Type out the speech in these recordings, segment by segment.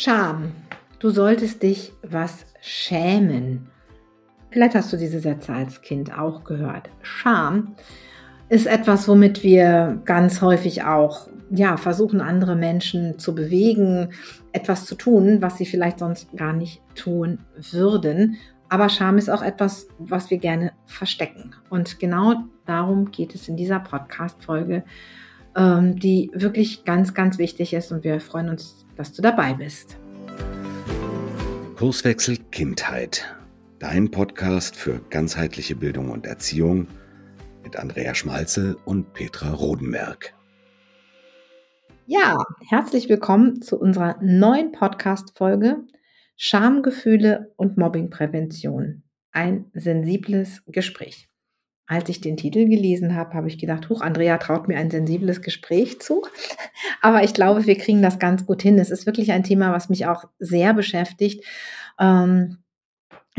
Scham. Du solltest dich was schämen. Vielleicht hast du diese Sätze als Kind auch gehört. Scham ist etwas, womit wir ganz häufig auch ja, versuchen, andere Menschen zu bewegen, etwas zu tun, was sie vielleicht sonst gar nicht tun würden. Aber Scham ist auch etwas, was wir gerne verstecken. Und genau darum geht es in dieser Podcast-Folge, ähm, die wirklich ganz, ganz wichtig ist. Und wir freuen uns dass du dabei bist. Kurswechsel Kindheit. Dein Podcast für ganzheitliche Bildung und Erziehung mit Andrea Schmalzel und Petra Rodenberg. Ja, herzlich willkommen zu unserer neuen Podcast-Folge Schamgefühle und Mobbingprävention. Ein sensibles Gespräch. Als ich den Titel gelesen habe, habe ich gedacht, huch, Andrea traut mir ein sensibles Gespräch zu. Aber ich glaube, wir kriegen das ganz gut hin. Es ist wirklich ein Thema, was mich auch sehr beschäftigt. Ähm,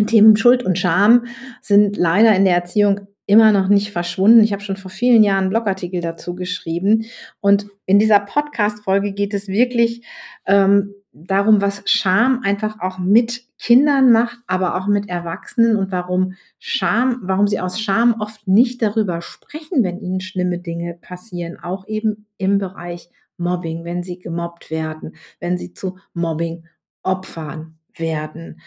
Themen Schuld und Scham sind leider in der Erziehung immer noch nicht verschwunden. Ich habe schon vor vielen Jahren einen Blogartikel dazu geschrieben. Und in dieser Podcast-Folge geht es wirklich ähm, darum, was Scham einfach auch mit Kindern macht, aber auch mit Erwachsenen und warum Scham, warum sie aus Scham oft nicht darüber sprechen, wenn ihnen schlimme Dinge passieren, auch eben im Bereich Mobbing, wenn sie gemobbt werden, wenn sie zu Mobbing Opfern werden.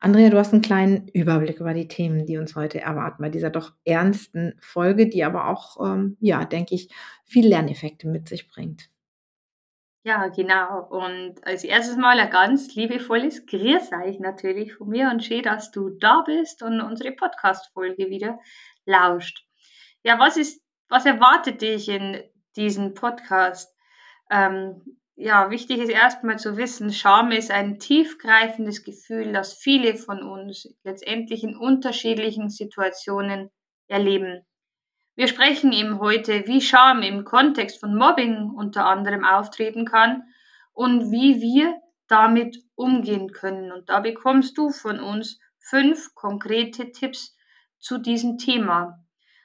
Andrea, du hast einen kleinen Überblick über die Themen, die uns heute erwarten, bei dieser doch ernsten Folge, die aber auch, ähm, ja, denke ich, viele Lerneffekte mit sich bringt. Ja, genau. Und als erstes mal ein ganz liebevolles Grüß euch natürlich von mir und schön, dass du da bist und unsere Podcast-Folge wieder lauscht. Ja, was ist, was erwartet dich in diesem Podcast? Ähm, ja, wichtig ist erstmal zu wissen, Scham ist ein tiefgreifendes Gefühl, das viele von uns letztendlich in unterschiedlichen Situationen erleben. Wir sprechen eben heute, wie Scham im Kontext von Mobbing unter anderem auftreten kann und wie wir damit umgehen können. Und da bekommst du von uns fünf konkrete Tipps zu diesem Thema.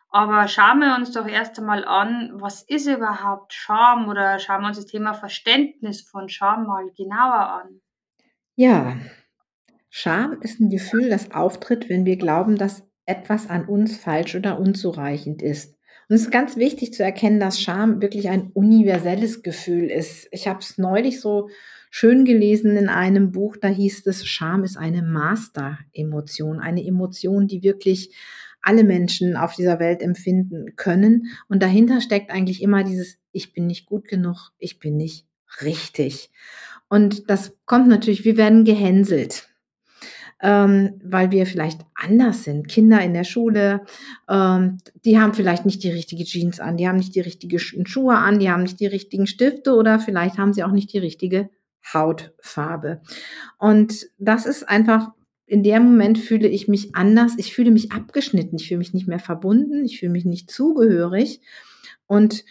Aber schauen wir uns doch erst einmal an, was ist überhaupt Scham oder schauen wir uns das Thema Verständnis von Scham mal genauer an. Ja, Scham ist ein Gefühl, das auftritt, wenn wir glauben, dass etwas an uns falsch oder unzureichend ist. Und es ist ganz wichtig zu erkennen, dass Scham wirklich ein universelles Gefühl ist. Ich habe es neulich so schön gelesen in einem Buch, da hieß es, Scham ist eine Master-Emotion, eine Emotion, die wirklich alle Menschen auf dieser Welt empfinden können. Und dahinter steckt eigentlich immer dieses, ich bin nicht gut genug, ich bin nicht richtig. Und das kommt natürlich, wir werden gehänselt ähm, weil wir vielleicht anders sind. Kinder in der Schule, ähm, die haben vielleicht nicht die richtige Jeans an, die haben nicht die richtigen Schuhe an, die haben nicht die richtigen Stifte oder vielleicht haben sie auch nicht die richtige Hautfarbe. Und das ist einfach, in dem Moment fühle ich mich anders, ich fühle mich abgeschnitten, ich fühle mich nicht mehr verbunden, ich fühle mich nicht zugehörig. Und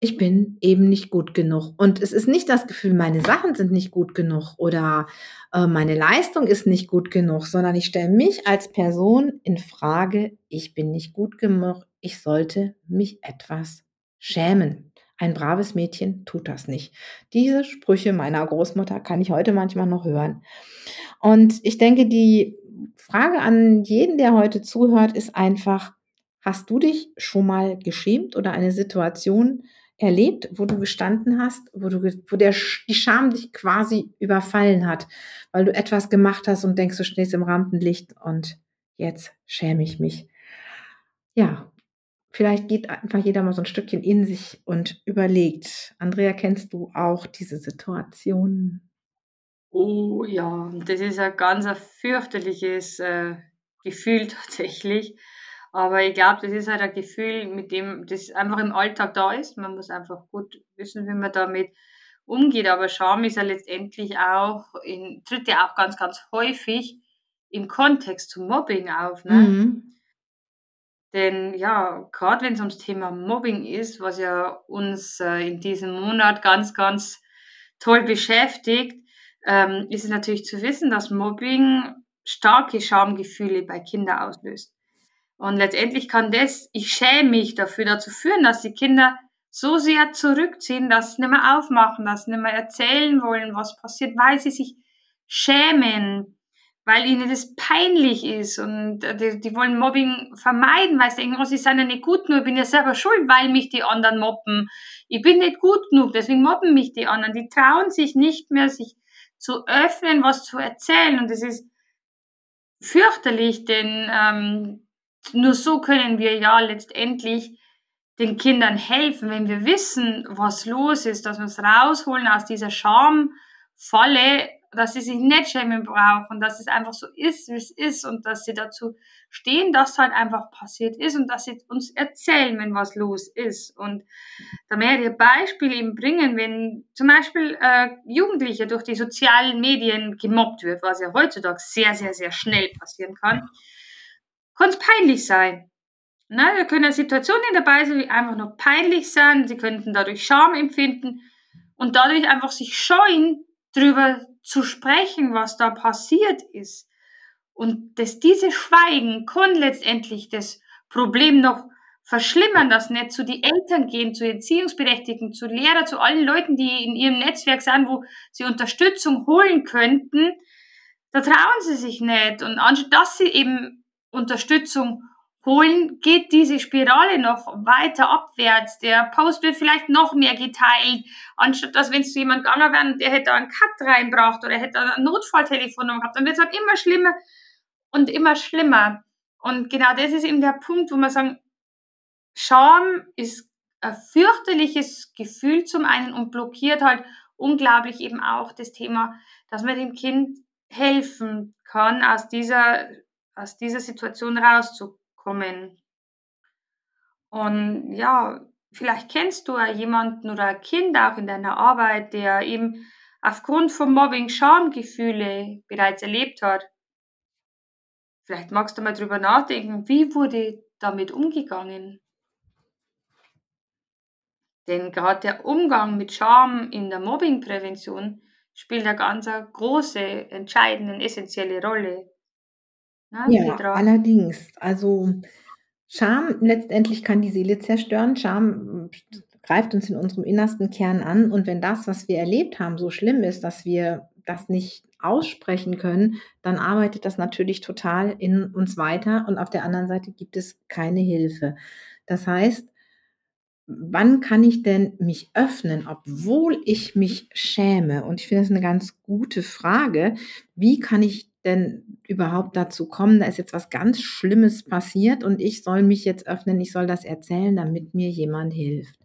ich bin eben nicht gut genug. Und es ist nicht das Gefühl, meine Sachen sind nicht gut genug oder äh, meine Leistung ist nicht gut genug, sondern ich stelle mich als Person in Frage, ich bin nicht gut genug, ich sollte mich etwas schämen. Ein braves Mädchen tut das nicht. Diese Sprüche meiner Großmutter kann ich heute manchmal noch hören. Und ich denke, die Frage an jeden, der heute zuhört, ist einfach, hast du dich schon mal geschämt oder eine Situation erlebt, wo du gestanden hast, wo du, wo der, die Scham dich quasi überfallen hat, weil du etwas gemacht hast und denkst, du stehst im Rampenlicht und jetzt schäme ich mich. Ja, vielleicht geht einfach jeder mal so ein Stückchen in sich und überlegt. Andrea, kennst du auch diese Situation? Oh ja, das ist ein ganz fürchterliches äh, Gefühl tatsächlich. Aber ich glaube, das ist halt ein Gefühl, mit dem das einfach im Alltag da ist. Man muss einfach gut wissen, wie man damit umgeht. Aber Scham ist ja letztendlich auch, in, tritt ja auch ganz, ganz häufig im Kontext zum Mobbing auf. Ne? Mhm. Denn ja, gerade wenn es ums Thema Mobbing ist, was ja uns äh, in diesem Monat ganz, ganz toll beschäftigt, ähm, ist es natürlich zu wissen, dass Mobbing starke Schamgefühle bei Kindern auslöst. Und letztendlich kann das, ich schäme mich dafür, dazu führen, dass die Kinder so sehr zurückziehen, dass sie nicht mehr aufmachen, dass sie nicht mehr erzählen wollen, was passiert, weil sie sich schämen, weil ihnen das peinlich ist und äh, die, die wollen Mobbing vermeiden, weil sie denken, oh, sie sind ja nicht gut genug, ich bin ja selber schuld, weil mich die anderen mobben. Ich bin nicht gut genug, deswegen mobben mich die anderen. Die trauen sich nicht mehr, sich zu öffnen, was zu erzählen und das ist fürchterlich, denn ähm, nur so können wir ja letztendlich den Kindern helfen, wenn wir wissen, was los ist, dass wir es rausholen aus dieser Schamfalle, dass sie sich nicht schämen brauchen, dass es einfach so ist, wie es ist und dass sie dazu stehen, dass halt einfach passiert ist und dass sie uns erzählen, wenn was los ist. Und da mehrere Beispiele eben bringen, wenn zum Beispiel äh, Jugendliche durch die sozialen Medien gemobbt wird, was ja heutzutage sehr, sehr, sehr schnell passieren kann, kann es peinlich sein. Na, da können Situationen dabei sein, die einfach nur peinlich sind, sie könnten dadurch Scham empfinden und dadurch einfach sich scheuen, drüber zu sprechen, was da passiert ist. Und dass diese Schweigen kann letztendlich das Problem noch verschlimmern, dass nicht zu die Eltern gehen, zu Erziehungsberechtigten, zu Lehrer, zu allen Leuten, die in ihrem Netzwerk sind, wo sie Unterstützung holen könnten. Da trauen sie sich nicht. Und anstatt dass sie eben Unterstützung holen, geht diese Spirale noch weiter abwärts. Der Post wird vielleicht noch mehr geteilt, anstatt dass wenn es zu jemand gegangen wäre der hätte einen Cut reinbracht oder hätte ein Notfalltelefon gehabt, dann wird es halt immer schlimmer und immer schlimmer. Und genau das ist eben der Punkt, wo man sagen, Scham ist ein fürchterliches Gefühl zum einen und blockiert halt unglaublich eben auch das Thema, dass man dem Kind helfen kann, aus dieser, aus dieser Situation rauszukommen kommen. Und ja, vielleicht kennst du jemanden oder ein Kind auch in deiner Arbeit, der eben aufgrund von Mobbing Schamgefühle bereits erlebt hat. Vielleicht magst du mal drüber nachdenken, wie wurde damit umgegangen? Denn gerade der Umgang mit Scham in der Mobbingprävention spielt eine ganz große, entscheidende, essentielle Rolle. Ne, Ja, allerdings. Also, Scham letztendlich kann die Seele zerstören. Scham greift uns in unserem innersten Kern an und wenn das, was wir erlebt haben, so schlimm ist, dass wir das nicht aussprechen können, dann arbeitet das natürlich total in uns weiter und auf der anderen Seite gibt es keine Hilfe. Das heißt, wann kann ich denn mich öffnen, obwohl ich mich schäme? Und ich finde das eine ganz gute Frage. Wie kann ich denn überhaupt dazu kommen, da ist jetzt was ganz Schlimmes passiert und ich soll mich jetzt öffnen, ich soll das erzählen, damit mir jemand hilft.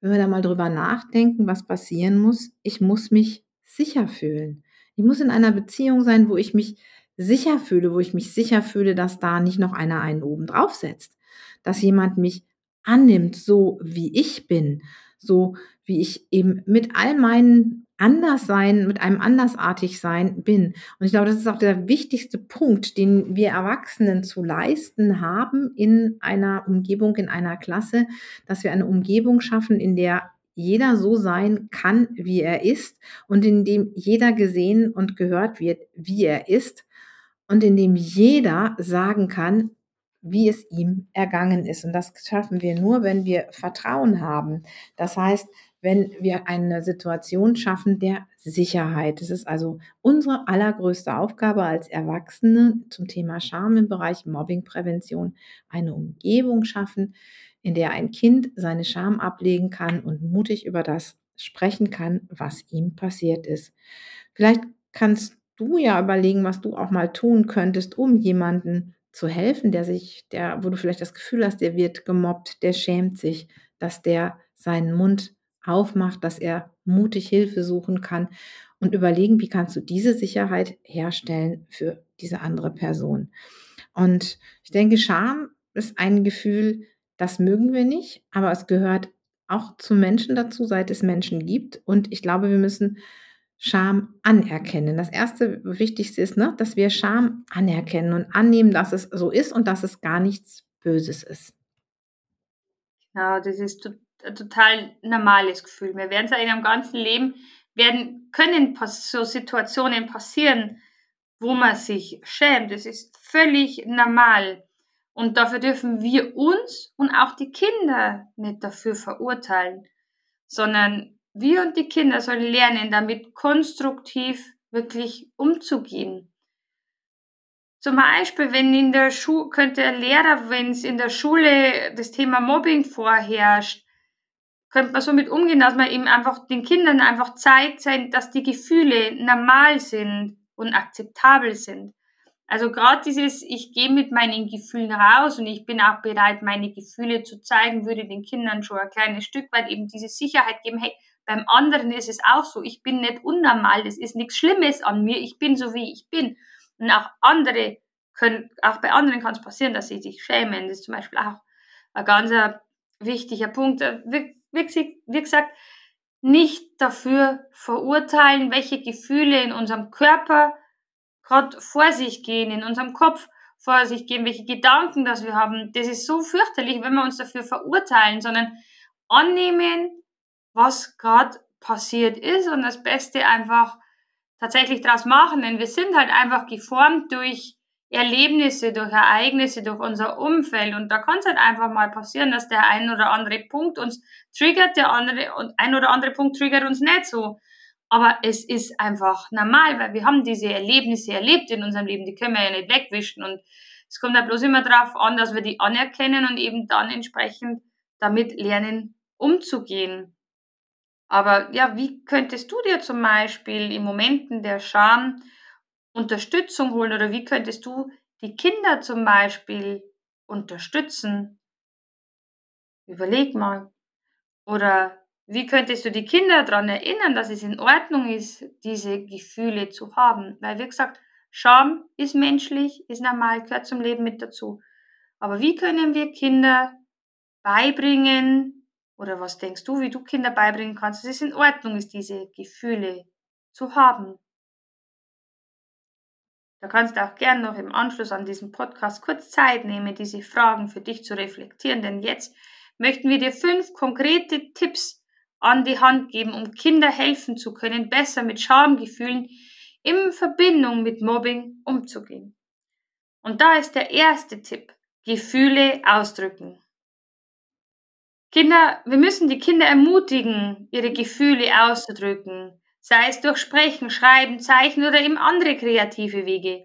Wenn wir da mal drüber nachdenken, was passieren muss, ich muss mich sicher fühlen. Ich muss in einer Beziehung sein, wo ich mich sicher fühle, wo ich mich sicher fühle, dass da nicht noch einer einen oben draufsetzt, dass jemand mich annimmt, so wie ich bin, so wie ich eben mit all meinen anders sein, mit einem andersartig sein bin. Und ich glaube, das ist auch der wichtigste Punkt, den wir Erwachsenen zu leisten haben in einer Umgebung, in einer Klasse, dass wir eine Umgebung schaffen, in der jeder so sein kann, wie er ist und in dem jeder gesehen und gehört wird, wie er ist und in dem jeder sagen kann, wie es ihm ergangen ist. Und das schaffen wir nur, wenn wir Vertrauen haben. Das heißt, wenn wir eine Situation schaffen der Sicherheit. Das ist also unsere allergrößte Aufgabe als Erwachsene zum Thema Scham im Bereich Mobbingprävention, eine Umgebung schaffen, in der ein Kind seine Scham ablegen kann und mutig über das sprechen kann, was ihm passiert ist. Vielleicht kannst du ja überlegen, was du auch mal tun könntest, um jemanden zu helfen, der sich, der, wo du vielleicht das Gefühl hast, der wird gemobbt, der schämt sich, dass der seinen Mund aufmacht, dass er mutig Hilfe suchen kann und überlegen, wie kannst du diese Sicherheit herstellen für diese andere Person. Und ich denke, Scham ist ein Gefühl, das mögen wir nicht, aber es gehört auch zu Menschen dazu, seit es Menschen gibt. Und ich glaube, wir müssen Scham anerkennen. Das erste Wichtigste ist, ne, dass wir Scham anerkennen und annehmen, dass es so ist und dass es gar nichts Böses ist. Genau, das ist ein total normales Gefühl. Wir werden es in einem ganzen Leben, werden, können so Situationen passieren, wo man sich schämt. Das ist völlig normal. Und dafür dürfen wir uns und auch die Kinder nicht dafür verurteilen, sondern wir und die Kinder sollen lernen, damit konstruktiv wirklich umzugehen. Zum Beispiel, wenn in der Schule, könnte ein Lehrer, wenn es in der Schule das Thema Mobbing vorherrscht, könnte man so mit umgehen, dass man eben einfach den Kindern einfach zeigt, dass die Gefühle normal sind und akzeptabel sind. Also gerade dieses, ich gehe mit meinen Gefühlen raus und ich bin auch bereit, meine Gefühle zu zeigen, würde den Kindern schon ein kleines Stück weit eben diese Sicherheit geben, hey, beim anderen ist es auch so, ich bin nicht unnormal, das ist nichts Schlimmes an mir, ich bin so, wie ich bin. Und auch andere können, auch bei anderen kann es passieren, dass sie sich schämen. Das ist zum Beispiel auch ein ganz wichtiger Punkt. Wie, wie gesagt, nicht dafür verurteilen, welche Gefühle in unserem Körper gerade vor sich gehen, in unserem Kopf vor sich gehen, welche Gedanken das wir haben. Das ist so fürchterlich, wenn wir uns dafür verurteilen, sondern annehmen, was gerade passiert ist und das Beste einfach tatsächlich daraus machen, denn wir sind halt einfach geformt durch Erlebnisse, durch Ereignisse, durch unser Umfeld und da kann es halt einfach mal passieren, dass der ein oder andere Punkt uns triggert, der andere und ein oder andere Punkt triggert uns nicht so. Aber es ist einfach normal, weil wir haben diese Erlebnisse erlebt in unserem Leben, die können wir ja nicht wegwischen und es kommt ja bloß immer darauf an, dass wir die anerkennen und eben dann entsprechend damit lernen umzugehen. Aber ja, wie könntest du dir zum Beispiel in Momenten der Scham Unterstützung holen oder wie könntest du die Kinder zum Beispiel unterstützen? Überleg mal. Oder wie könntest du die Kinder daran erinnern, dass es in Ordnung ist, diese Gefühle zu haben? Weil, wie gesagt, Scham ist menschlich, ist normal, gehört zum Leben mit dazu. Aber wie können wir Kinder beibringen, oder was denkst du, wie du Kinder beibringen kannst, dass es in Ordnung ist, diese Gefühle zu haben? Da kannst du auch gern noch im Anschluss an diesen Podcast kurz Zeit nehmen, diese Fragen für dich zu reflektieren, denn jetzt möchten wir dir fünf konkrete Tipps an die Hand geben, um Kinder helfen zu können, besser mit Schamgefühlen in Verbindung mit Mobbing umzugehen. Und da ist der erste Tipp. Gefühle ausdrücken. Kinder, wir müssen die Kinder ermutigen, ihre Gefühle auszudrücken, sei es durch Sprechen, Schreiben, Zeichnen oder eben andere kreative Wege.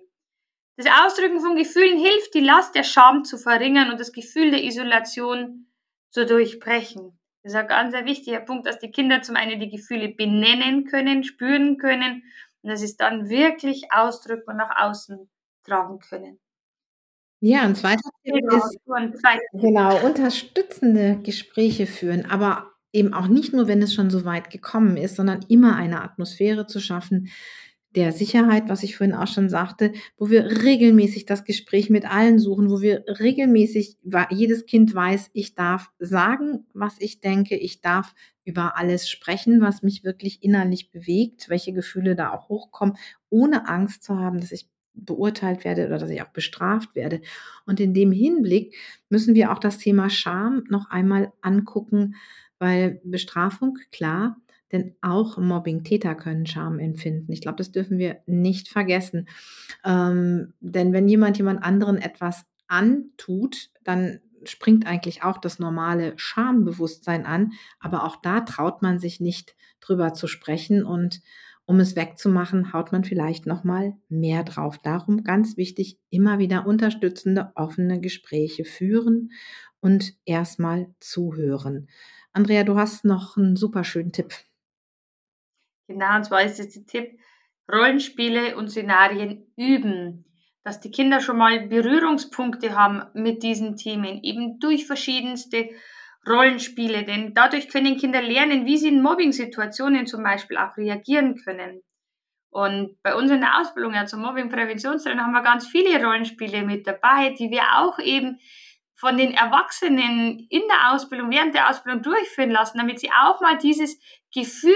Das Ausdrücken von Gefühlen hilft, die Last der Scham zu verringern und das Gefühl der Isolation zu durchbrechen. Das ist ein ganz ein wichtiger Punkt, dass die Kinder zum einen die Gefühle benennen können, spüren können und dass sie es dann wirklich ausdrücken und nach außen tragen können. Ja, ein zweiter Tipp Genau, ist genau, unterstützende Gespräche führen, aber eben auch nicht nur, wenn es schon so weit gekommen ist, sondern immer eine Atmosphäre zu schaffen der Sicherheit, was ich vorhin auch schon sagte, wo wir regelmäßig das Gespräch mit allen suchen, wo wir regelmäßig, jedes Kind weiß, ich darf sagen, was ich denke, ich darf über alles sprechen, was mich wirklich innerlich bewegt, welche Gefühle da auch hochkommen, ohne Angst zu haben, dass ich beurteilt werde oder dass ich auch bestraft werde. Und in dem Hinblick müssen wir auch das Thema Scham noch einmal angucken, weil Bestrafung, klar, denn auch Mobbing-Täter können Scham empfinden. Ich glaube, das dürfen wir nicht vergessen. Ähm, denn wenn jemand jemand anderen etwas antut, dann springt eigentlich auch das normale Schambewusstsein an. Aber auch da traut man sich nicht drüber zu sprechen und um es wegzumachen, haut man vielleicht noch mal mehr drauf. Darum ganz wichtig, immer wieder unterstützende, offene Gespräche führen und erstmal zuhören. Andrea, du hast noch einen super schönen Tipp. Genau, und zwar ist es der Tipp, Rollenspiele und Szenarien üben. Dass die Kinder schon mal Berührungspunkte haben mit diesen Themen, eben durch verschiedenste Rollenspiele, denn dadurch können Kinder lernen, wie sie in Mobbing-Situationen zum Beispiel auch reagieren können. Und bei uns in der Ausbildung ja zum Mobbing-Präventionstraining haben wir ganz viele Rollenspiele mit dabei, die wir auch eben von den Erwachsenen in der Ausbildung, während der Ausbildung durchführen lassen, damit sie auch mal dieses Gefühl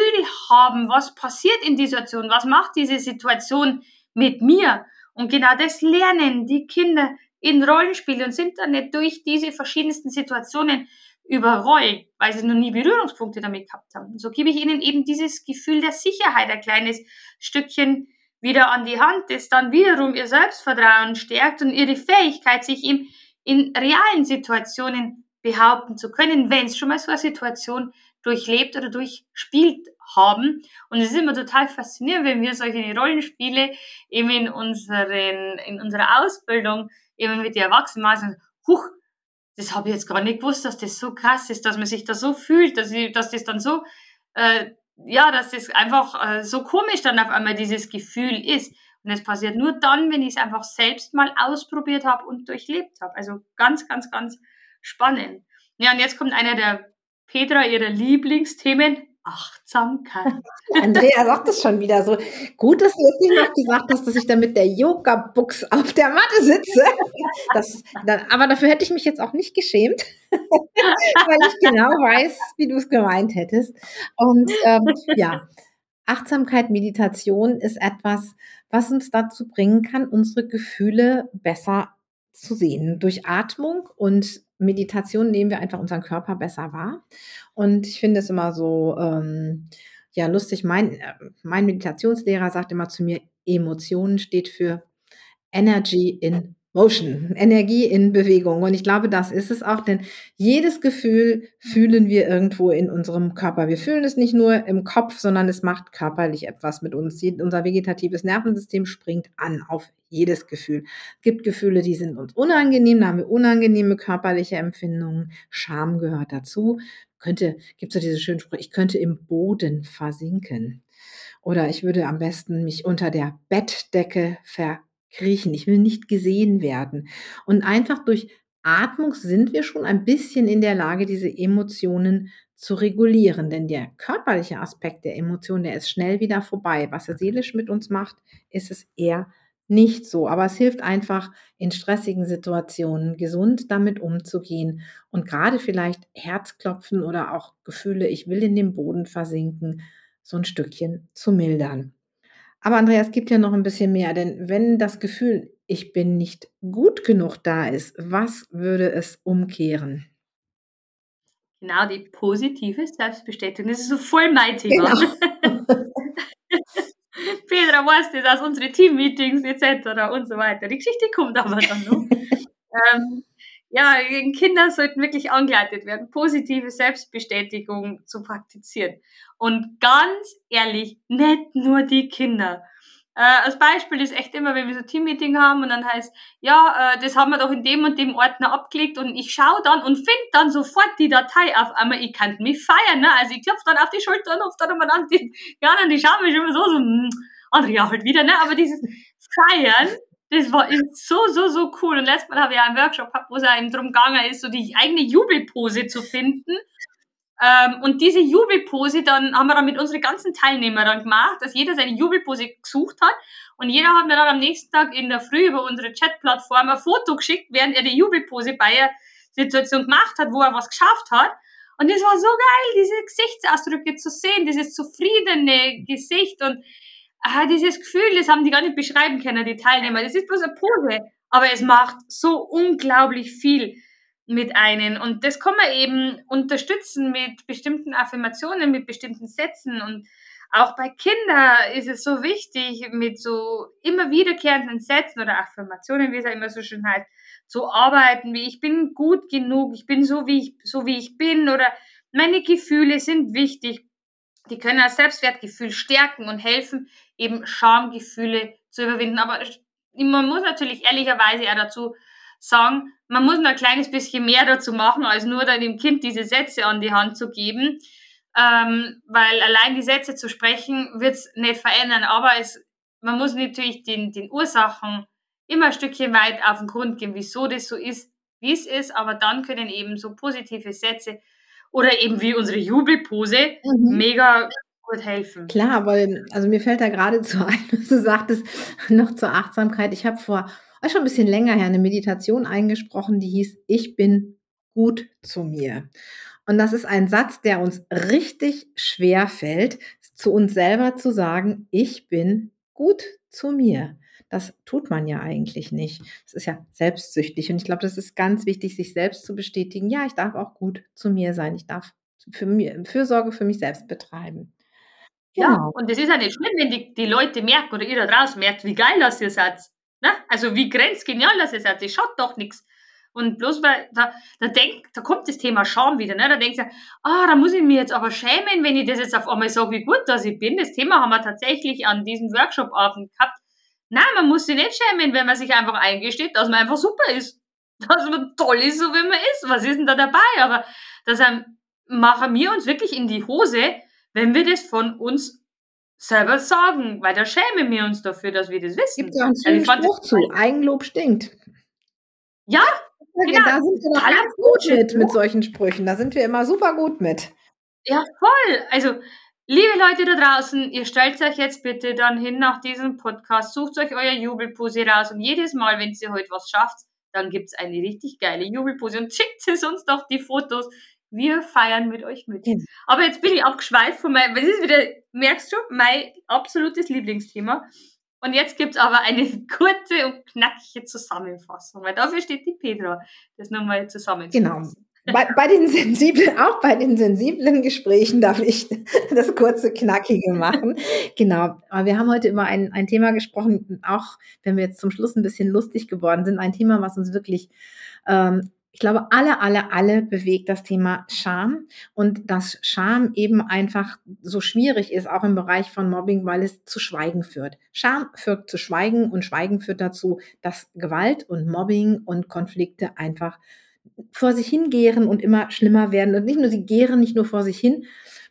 haben, was passiert in dieser Situation, was macht diese Situation mit mir. Und genau das lernen die Kinder in Rollenspielen und sind dann nicht durch diese verschiedensten Situationen überrollt, weil sie noch nie Berührungspunkte damit gehabt haben. So gebe ich ihnen eben dieses Gefühl der Sicherheit, ein kleines Stückchen wieder an die Hand, das dann wiederum ihr Selbstvertrauen stärkt und ihre Fähigkeit, sich eben in realen Situationen behaupten zu können, wenn es schon mal so eine Situation durchlebt oder durchspielt haben. Und es ist immer total faszinierend, wenn wir solche Rollenspiele eben in unseren, in unserer Ausbildung eben mit den Erwachsenen machen, huch, das habe ich jetzt gar nicht gewusst, dass das so krass ist, dass man sich da so fühlt, dass, ich, dass das dann so, äh, ja, dass das einfach äh, so komisch dann auf einmal dieses Gefühl ist. Und es passiert nur dann, wenn ich es einfach selbst mal ausprobiert habe und durchlebt habe. Also ganz, ganz, ganz spannend. Ja, und jetzt kommt einer der Petra ihrer Lieblingsthemen, Achtsamkeit. Andrea sagt es schon wieder so. Gut, dass du jetzt nicht noch gesagt hast, dass ich da mit der Yoga-Books auf der Matte sitze. Das, aber dafür hätte ich mich jetzt auch nicht geschämt, weil ich genau weiß, wie du es gemeint hättest. Und ähm, ja, Achtsamkeit, Meditation ist etwas, was uns dazu bringen kann, unsere Gefühle besser zu sehen. Durch Atmung und Meditation nehmen wir einfach unseren Körper besser wahr. Und ich finde es immer so, ähm, ja, lustig. Mein, äh, mein Meditationslehrer sagt immer zu mir, Emotionen steht für Energy in Motion, Energie in Bewegung. Und ich glaube, das ist es auch, denn jedes Gefühl fühlen wir irgendwo in unserem Körper. Wir fühlen es nicht nur im Kopf, sondern es macht körperlich etwas mit uns. Unser vegetatives Nervensystem springt an auf jedes Gefühl. Es gibt Gefühle, die sind uns unangenehm, da haben wir unangenehme körperliche Empfindungen. Scham gehört dazu. Könnte, gibt es so diese schönen Sprüche, ich könnte im Boden versinken. Oder ich würde am besten mich unter der Bettdecke ver kriechen, ich will nicht gesehen werden. Und einfach durch Atmung sind wir schon ein bisschen in der Lage, diese Emotionen zu regulieren. Denn der körperliche Aspekt der Emotionen, der ist schnell wieder vorbei. Was er seelisch mit uns macht, ist es eher nicht so. Aber es hilft einfach in stressigen Situationen gesund damit umzugehen und gerade vielleicht Herzklopfen oder auch Gefühle, ich will in den Boden versinken, so ein Stückchen zu mildern. Aber Andrea, es gibt ja noch ein bisschen mehr, denn wenn das Gefühl, ich bin nicht gut genug da ist, was würde es umkehren? Genau, die positive Selbstbestätigung. Das ist so voll mein Thema. Genau. Petra weiß das aus unseren Teammeetings etc. und so weiter. Die Geschichte kommt aber dann noch. ähm, ja, Kinder sollten wirklich angeleitet werden, positive Selbstbestätigung zu praktizieren. Und ganz ehrlich, nicht nur die Kinder. Äh, als Beispiel ist echt immer, wenn wir so Teammeeting haben und dann heißt, ja, äh, das haben wir doch in dem und dem Ordner abgelegt und ich schaue dann und finde dann sofort die Datei auf einmal, ich kann mich feiern, ne? Also ich klopfe dann auf die Schulter und hoffe dann immer an die, ja, dann die schauen mich immer so, so, hm, Andrea halt wieder, ne? Aber dieses Feiern, das war so, so, so cool. Und letztes Mal habe ich ja einen Workshop gehabt, wo es eben drum gegangen ist, so die eigene Jubelpose zu finden. Ähm, und diese Jubelpose, dann haben wir dann mit unseren ganzen Teilnehmern gemacht, dass jeder seine Jubelpose gesucht hat. Und jeder hat mir dann am nächsten Tag in der Früh über unsere Chatplattform ein Foto geschickt, während er die Jubelpose bei der Situation gemacht hat, wo er was geschafft hat. Und das war so geil, diese Gesichtsausdrücke zu sehen, dieses zufriedene Gesicht und ah, dieses Gefühl, das haben die gar nicht beschreiben können, die Teilnehmer. Das ist bloß eine Pose, aber es macht so unglaublich viel mit einem. Und das kann man eben unterstützen mit bestimmten Affirmationen, mit bestimmten Sätzen. Und auch bei Kindern ist es so wichtig, mit so immer wiederkehrenden Sätzen oder Affirmationen, wie es ja immer so schön heißt, zu arbeiten, wie ich bin gut genug, ich bin so wie ich, so wie ich bin oder meine Gefühle sind wichtig. Die können das Selbstwertgefühl stärken und helfen, eben Schamgefühle zu überwinden. Aber man muss natürlich ehrlicherweise ja dazu sagen, man muss noch ein kleines bisschen mehr dazu machen, als nur dann dem Kind diese Sätze an die Hand zu geben. Ähm, weil allein die Sätze zu sprechen, wird es nicht verändern. Aber es, man muss natürlich den, den Ursachen immer ein Stückchen weit auf den Grund gehen, wieso das so ist, wie es ist. Aber dann können eben so positive Sätze oder eben wie unsere Jubelpose mhm. mega gut helfen. Klar, weil, also mir fällt da gerade zu ein, was du sagtest, noch zur Achtsamkeit. Ich habe vor schon ein bisschen länger her eine Meditation eingesprochen, die hieß, ich bin gut zu mir. Und das ist ein Satz, der uns richtig schwer fällt, zu uns selber zu sagen, ich bin gut zu mir. Das tut man ja eigentlich nicht. Das ist ja selbstsüchtig. Und ich glaube, das ist ganz wichtig, sich selbst zu bestätigen. Ja, ich darf auch gut zu mir sein. Ich darf für mir, Fürsorge für mich selbst betreiben. Genau. Ja, und es ist ja nicht schlimm, wenn die, die Leute merken oder ihr da draußen merkt, wie geil das ihr seid. Ne? Also wie grenzgenial das ist. Also, schaut doch nichts. Und bloß weil, da, da denkt, da kommt das Thema Scham wieder, ne? Da denkst du, ah, da muss ich mir jetzt aber schämen, wenn ich das jetzt auf einmal sage, wie gut dass ich bin. Das Thema haben wir tatsächlich an diesem Workshop-Abend gehabt. Nein, man muss sich nicht schämen, wenn man sich einfach eingesteht, dass man einfach super ist. Dass man toll ist, so wie man ist. Was ist denn da dabei? Aber das machen wir uns wirklich in die Hose, wenn wir das von uns selber sagen, weil da schämen wir uns dafür, dass wir das wissen. Gibt ja einen schönen also Spruch zu, Eigenlob stinkt. Ja, genau. da sind wir doch ganz gut mit, mit solchen Sprüchen. Da sind wir immer super gut mit. Ja, voll. Also, liebe Leute da draußen, ihr stellt euch jetzt bitte dann hin nach diesem Podcast, sucht euch euer Jubelpose raus und jedes Mal, wenn ihr heute was schafft, dann gibt es eine richtig geile Jubelpose und schickt es uns doch die Fotos. Wir feiern mit euch mit. Ja. Aber jetzt bin ich abgeschweift von meinem, was ist wieder, merkst du, mein absolutes Lieblingsthema. Und jetzt gibt's aber eine kurze und knackige Zusammenfassung, weil dafür steht die Petra, das nochmal zusammenzufassen. Genau. Bei, bei, den sensiblen, auch bei den sensiblen Gesprächen darf ich das kurze, knackige machen. Genau. Aber wir haben heute über ein, ein Thema gesprochen, auch wenn wir jetzt zum Schluss ein bisschen lustig geworden sind, ein Thema, was uns wirklich ähm, ich glaube, alle, alle, alle bewegt das Thema Scham und dass Scham eben einfach so schwierig ist, auch im Bereich von Mobbing, weil es zu Schweigen führt. Scham führt zu Schweigen und Schweigen führt dazu, dass Gewalt und Mobbing und Konflikte einfach vor sich hingehen und immer schlimmer werden. Und nicht nur sie gären nicht nur vor sich hin,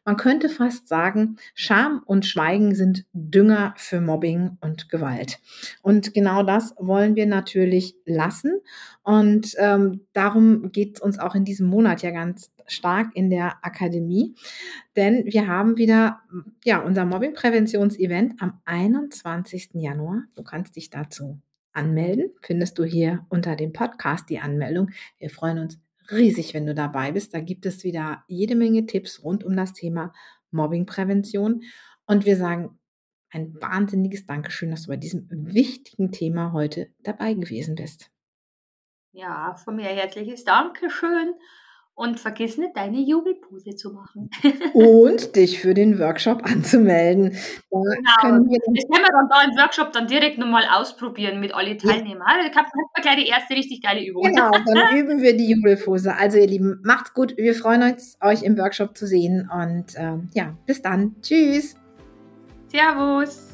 man könnte fast sagen, Scham und Schweigen sind Dünger für Mobbing und Gewalt. Und genau das wollen wir natürlich lassen. Und ähm, darum geht es uns auch in diesem Monat ja ganz stark in der Akademie. Denn wir haben wieder ja, unser Mobbing-Präventions-Event am 21. Januar. Du kannst dich dazu anmelden. Findest du hier unter dem Podcast die Anmeldung. Wir freuen uns riesig, wenn du dabei bist. Da gibt es wieder jede Menge Tipps rund um das Thema Mobbingprävention. Und wir sagen ein wahnsinniges Dankeschön, dass du bei diesem wichtigen Thema heute dabei gewesen bist. Ja, von mir herzliches Dankeschön und vergiss nicht, deine Jubelpose zu machen. und dich für den Workshop anzumelden. Da genau. Können wir das können wir dann da im Workshop dann direkt nochmal ausprobieren mit alle Teilnehmern. Ja. Da haben wir gleich die erste richtig geile Übung. Genau, dann üben wir die Jubelpose. Also ihr Lieben, macht's gut. Wir freuen uns, euch im Workshop zu sehen. Und ähm, ja, bis dann. Tschüss. Servus.